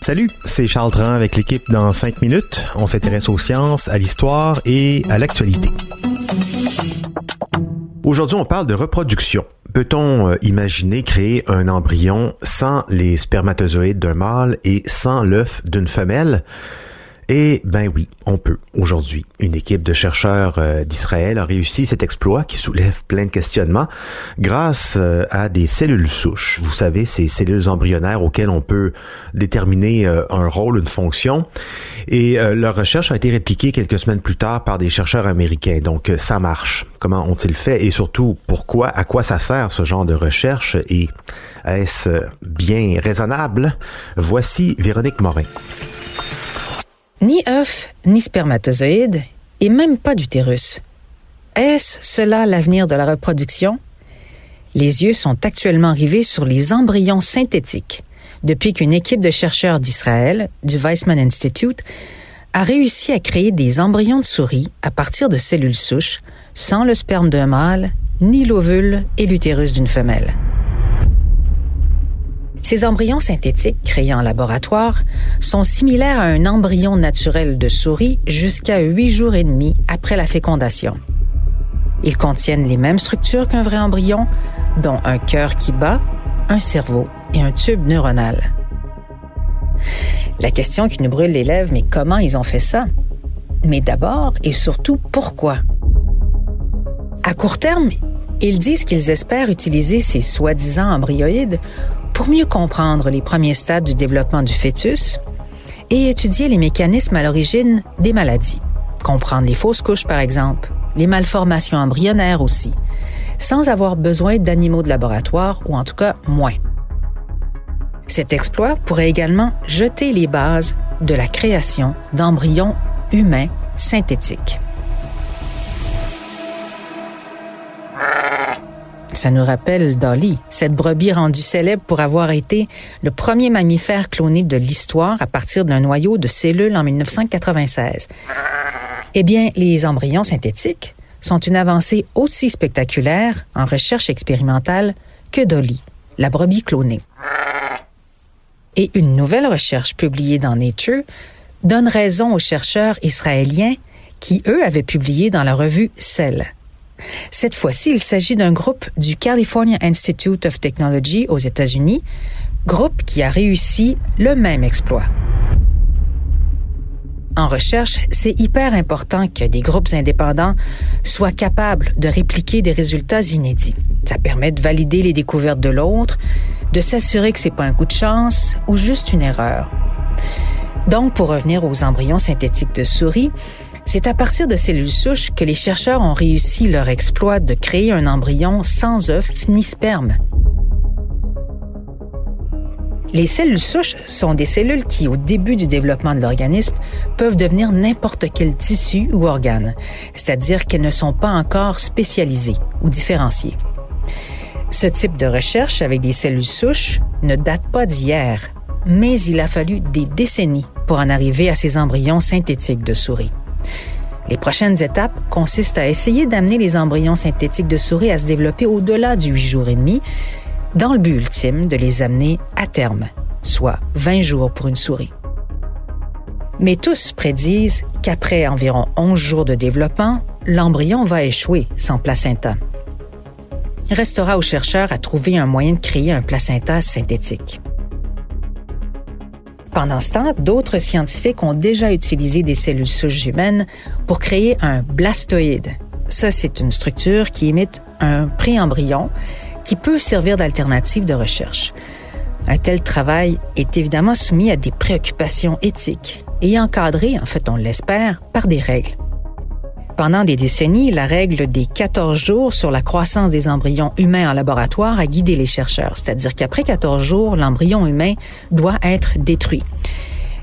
Salut, c'est Charles Dran avec l'équipe dans 5 minutes. On s'intéresse aux sciences, à l'histoire et à l'actualité. Aujourd'hui, on parle de reproduction. Peut-on euh, imaginer créer un embryon sans les spermatozoïdes d'un mâle et sans l'œuf d'une femelle? Et ben oui, on peut. Aujourd'hui, une équipe de chercheurs euh, d'Israël a réussi cet exploit qui soulève plein de questionnements grâce euh, à des cellules souches. Vous savez, ces cellules embryonnaires auxquelles on peut déterminer euh, un rôle, une fonction. Et leur recherche a été répliquée quelques semaines plus tard par des chercheurs américains. Donc, ça marche. Comment ont-ils fait et surtout pourquoi, à quoi ça sert ce genre de recherche et est-ce bien raisonnable? Voici Véronique Morin. Ni œuf, ni spermatozoïde, et même pas d'utérus. Est-ce cela l'avenir de la reproduction? Les yeux sont actuellement rivés sur les embryons synthétiques depuis qu'une équipe de chercheurs d'Israël, du Weizmann Institute, a réussi à créer des embryons de souris à partir de cellules souches, sans le sperme d'un mâle, ni l'ovule et l'utérus d'une femelle. Ces embryons synthétiques créés en laboratoire sont similaires à un embryon naturel de souris jusqu'à huit jours et demi après la fécondation. Ils contiennent les mêmes structures qu'un vrai embryon, dont un cœur qui bat, un cerveau et un tube neuronal. La question qui nous brûle les lèvres, mais comment ils ont fait ça? Mais d'abord et surtout, pourquoi? À court terme, ils disent qu'ils espèrent utiliser ces soi-disant embryoïdes pour mieux comprendre les premiers stades du développement du fœtus et étudier les mécanismes à l'origine des maladies. Comprendre les fausses couches, par exemple, les malformations embryonnaires aussi, sans avoir besoin d'animaux de laboratoire, ou en tout cas moins. Cet exploit pourrait également jeter les bases de la création d'embryons humains synthétiques. Ça nous rappelle Dolly, cette brebis rendue célèbre pour avoir été le premier mammifère cloné de l'histoire à partir d'un noyau de cellules en 1996. Eh bien, les embryons synthétiques sont une avancée aussi spectaculaire en recherche expérimentale que Dolly, la brebis clonée. Et une nouvelle recherche publiée dans Nature donne raison aux chercheurs israéliens qui, eux, avaient publié dans la revue Cell cette fois-ci, il s'agit d'un groupe du California Institute of Technology aux États-Unis, groupe qui a réussi le même exploit. En recherche, c'est hyper important que des groupes indépendants soient capables de répliquer des résultats inédits. Ça permet de valider les découvertes de l'autre, de s'assurer que c'est pas un coup de chance ou juste une erreur. Donc, pour revenir aux embryons synthétiques de souris, c'est à partir de cellules souches que les chercheurs ont réussi leur exploit de créer un embryon sans œuf ni sperme. Les cellules souches sont des cellules qui, au début du développement de l'organisme, peuvent devenir n'importe quel tissu ou organe, c'est-à-dire qu'elles ne sont pas encore spécialisées ou différenciées. Ce type de recherche avec des cellules souches ne date pas d'hier, mais il a fallu des décennies pour en arriver à ces embryons synthétiques de souris. Les prochaines étapes consistent à essayer d'amener les embryons synthétiques de souris à se développer au-delà du 8 jours et demi, dans le but ultime de les amener à terme, soit 20 jours pour une souris. Mais tous prédisent qu'après environ 11 jours de développement, l'embryon va échouer sans placenta. Restera aux chercheurs à trouver un moyen de créer un placenta synthétique. Pendant ce temps, d'autres scientifiques ont déjà utilisé des cellules souches humaines pour créer un blastoïde. Ça, c'est une structure qui imite un préembryon qui peut servir d'alternative de recherche. Un tel travail est évidemment soumis à des préoccupations éthiques et encadré, en fait on l'espère, par des règles. Pendant des décennies, la règle des 14 jours sur la croissance des embryons humains en laboratoire a guidé les chercheurs, c'est-à-dire qu'après 14 jours, l'embryon humain doit être détruit.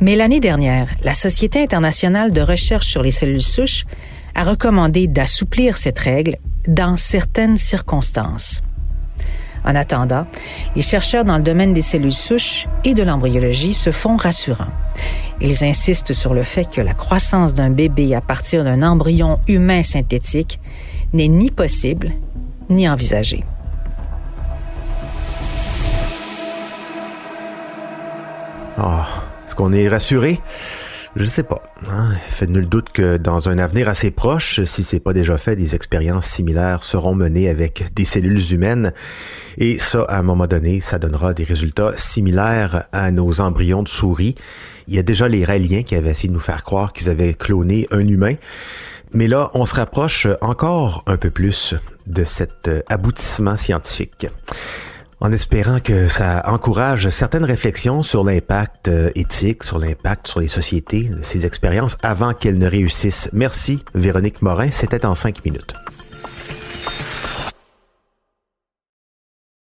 Mais l'année dernière, la Société internationale de recherche sur les cellules souches a recommandé d'assouplir cette règle dans certaines circonstances. En attendant, les chercheurs dans le domaine des cellules souches et de l'embryologie se font rassurants. Ils insistent sur le fait que la croissance d'un bébé à partir d'un embryon humain synthétique n'est ni possible ni envisagée. Ah, est-ce qu'on est rassuré? Je ne sais pas. Hein? Fait nul doute que dans un avenir assez proche, si c'est pas déjà fait, des expériences similaires seront menées avec des cellules humaines. Et ça, à un moment donné, ça donnera des résultats similaires à nos embryons de souris. Il y a déjà les Raéliens qui avaient essayé de nous faire croire qu'ils avaient cloné un humain. Mais là, on se rapproche encore un peu plus de cet aboutissement scientifique en espérant que ça encourage certaines réflexions sur l'impact euh, éthique, sur l'impact sur les sociétés, ces expériences avant qu'elles ne réussissent. Merci, Véronique Morin. C'était en cinq minutes.